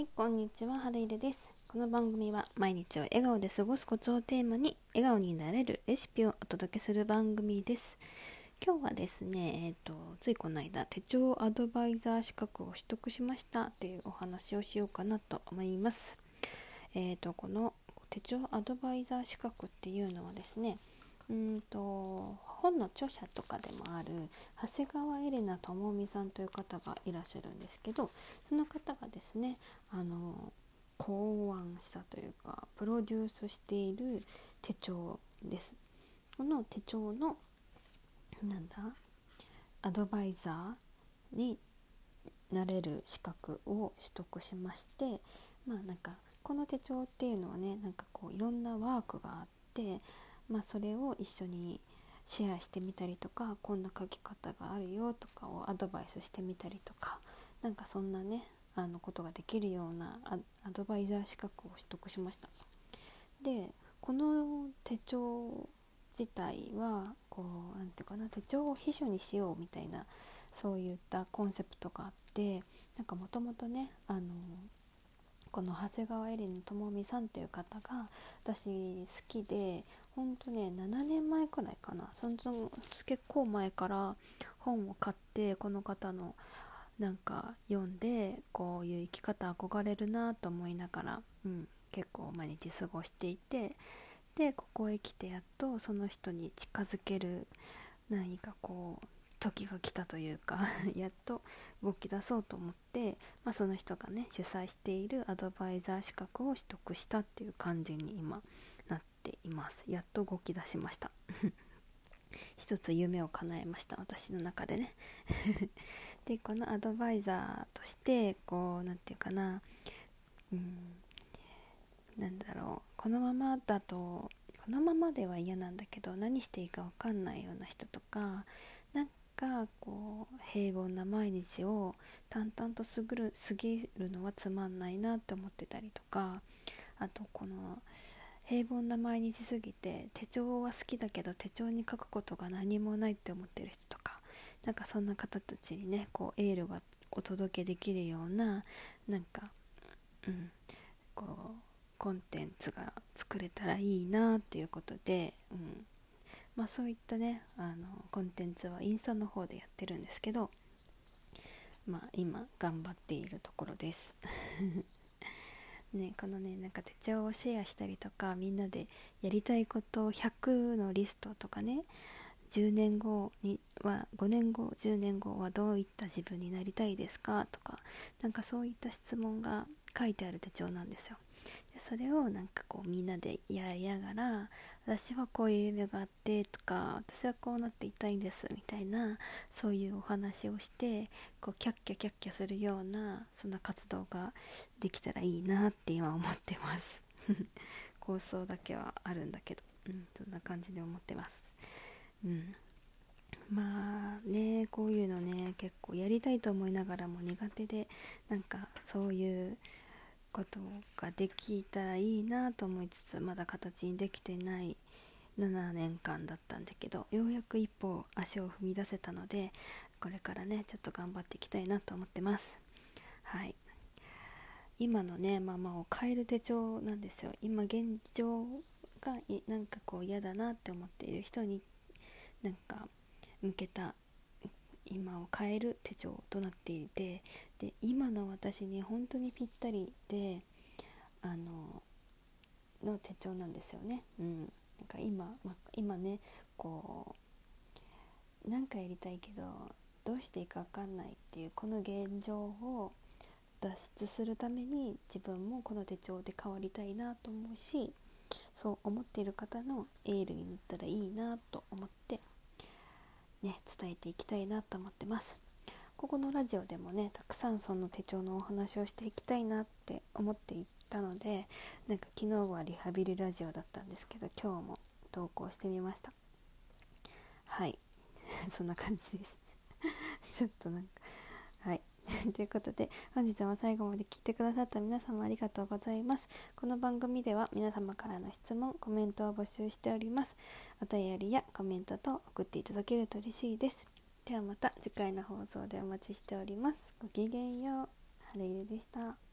はい、こんにちは、はるいるです。この番組は毎日を笑顔で過ごすコツをテーマに笑顔になれるレシピをお届けする番組です。今日はですね、えっ、ー、と、ついこの間、手帳アドバイザー資格を取得しましたっていうお話をしようかなと思います。えっ、ー、と、この手帳アドバイザー資格っていうのはですね、うんと本の著者とかでもある長谷川エレナ智美さんという方がいらっしゃるんですけどその方がですねあの考案したというかプロデュースしている手帳です。この手帳のなんだアドバイザーになれる資格を取得しましてまあなんかこの手帳っていうのはねなんかこういろんなワークがあってまあそれを一緒にシェアしてみたりとかこんな書き方があるよとかをアドバイスしてみたりとかなんかそんなねあのことができるようなアドバイザー資格を取得しました。でこの手帳自体はこう何て言うかな手帳を秘書にしようみたいなそういったコンセプトがあってなんかもともとねあのこの長谷川恵里の智美さんっていう方が私好きでほんとね7年前くらいかな。その結構前から本を買ってこの方のなんか読んでこういう生き方憧れるなと思いながら、うん、結構毎日過ごしていてでここへ来てやっとその人に近づける何かこう時が来たというか やっと動き出そうと思って、まあ、その人がね主催しているアドバイザー資格を取得したっていう感じに今なっています。やっと動き出しました。一つ夢を叶えました。私の中でね。でこのアドバイザーとしてこう何て言うかな。うん。なんだろう。このままだとこのままでは嫌なんだけど何していいか分かんないような人とかがこう平凡な毎日を淡々と過る過ぎるのはつまんないなって思ってたりとかあとこの平凡な毎日すぎて手帳は好きだけど手帳に書くことが何もないって思ってる人とかなんかそんな方たちにねこうエールがお届けできるようななんかうんこうコンテンツが作れたらいいなっていうことで、うん、まあ、そういったねあのコンテンツはインスタの方でやってるんですけど、まあ、今頑張っているところです。ね、このねなんか手帳をシェアしたりとかみんなでやりたいこと100のリストとかね10年後には5年後10年後はどういった自分になりたいですかとかなんかそういった質問が書いてある手帳なんですよ。でそれをなんかこうみんなでやりながら私はこういう夢があってとか私はこうなっていたいんですみたいなそういうお話をしてこうキャッキャキャッキャするようなそんな活動ができたらいいなって今思ってます。構想だけはあるんだけど、うん、そんな感じで思ってます。うん。まあねこういうのね結構やりたいと思いながらも苦手でなんかそういうことができたらいいなと思いつつまだ形にできてない7年間だったんだけどようやく一歩足を踏み出せたのでこれからねちょっと頑張っていきたいなと思ってます。はい。今のねママを変える手帳なんですよ。今現状がなんかこう嫌だなって思っている人になんか向けたを変える手帳となっていてで今の私に本当にぴったりであのの手帳なんですよね。うん、なんか今、ま、今ねこう何かやりたいけどどうしていいか分かんないっていうこの現状を脱出するために自分もこの手帳で変わりたいなと思うしそう思っている方のエールになったらいいなと思ってね伝えていきたいなと思ってます。ここのラジオでもねたくさんその手帳のお話をしていきたいなって思っていたのでなんか昨日はリハビリラジオだったんですけど今日も投稿してみました。はい。そんな感じです。ちょっとなんか。ということで、本日も最後まで聞いてくださった皆様ありがとうございます。この番組では皆様からの質問、コメントを募集しております。お便りやコメントと送っていただけると嬉しいです。ではまた次回の放送でお待ちしております。ごきげんよう。はるゆでした。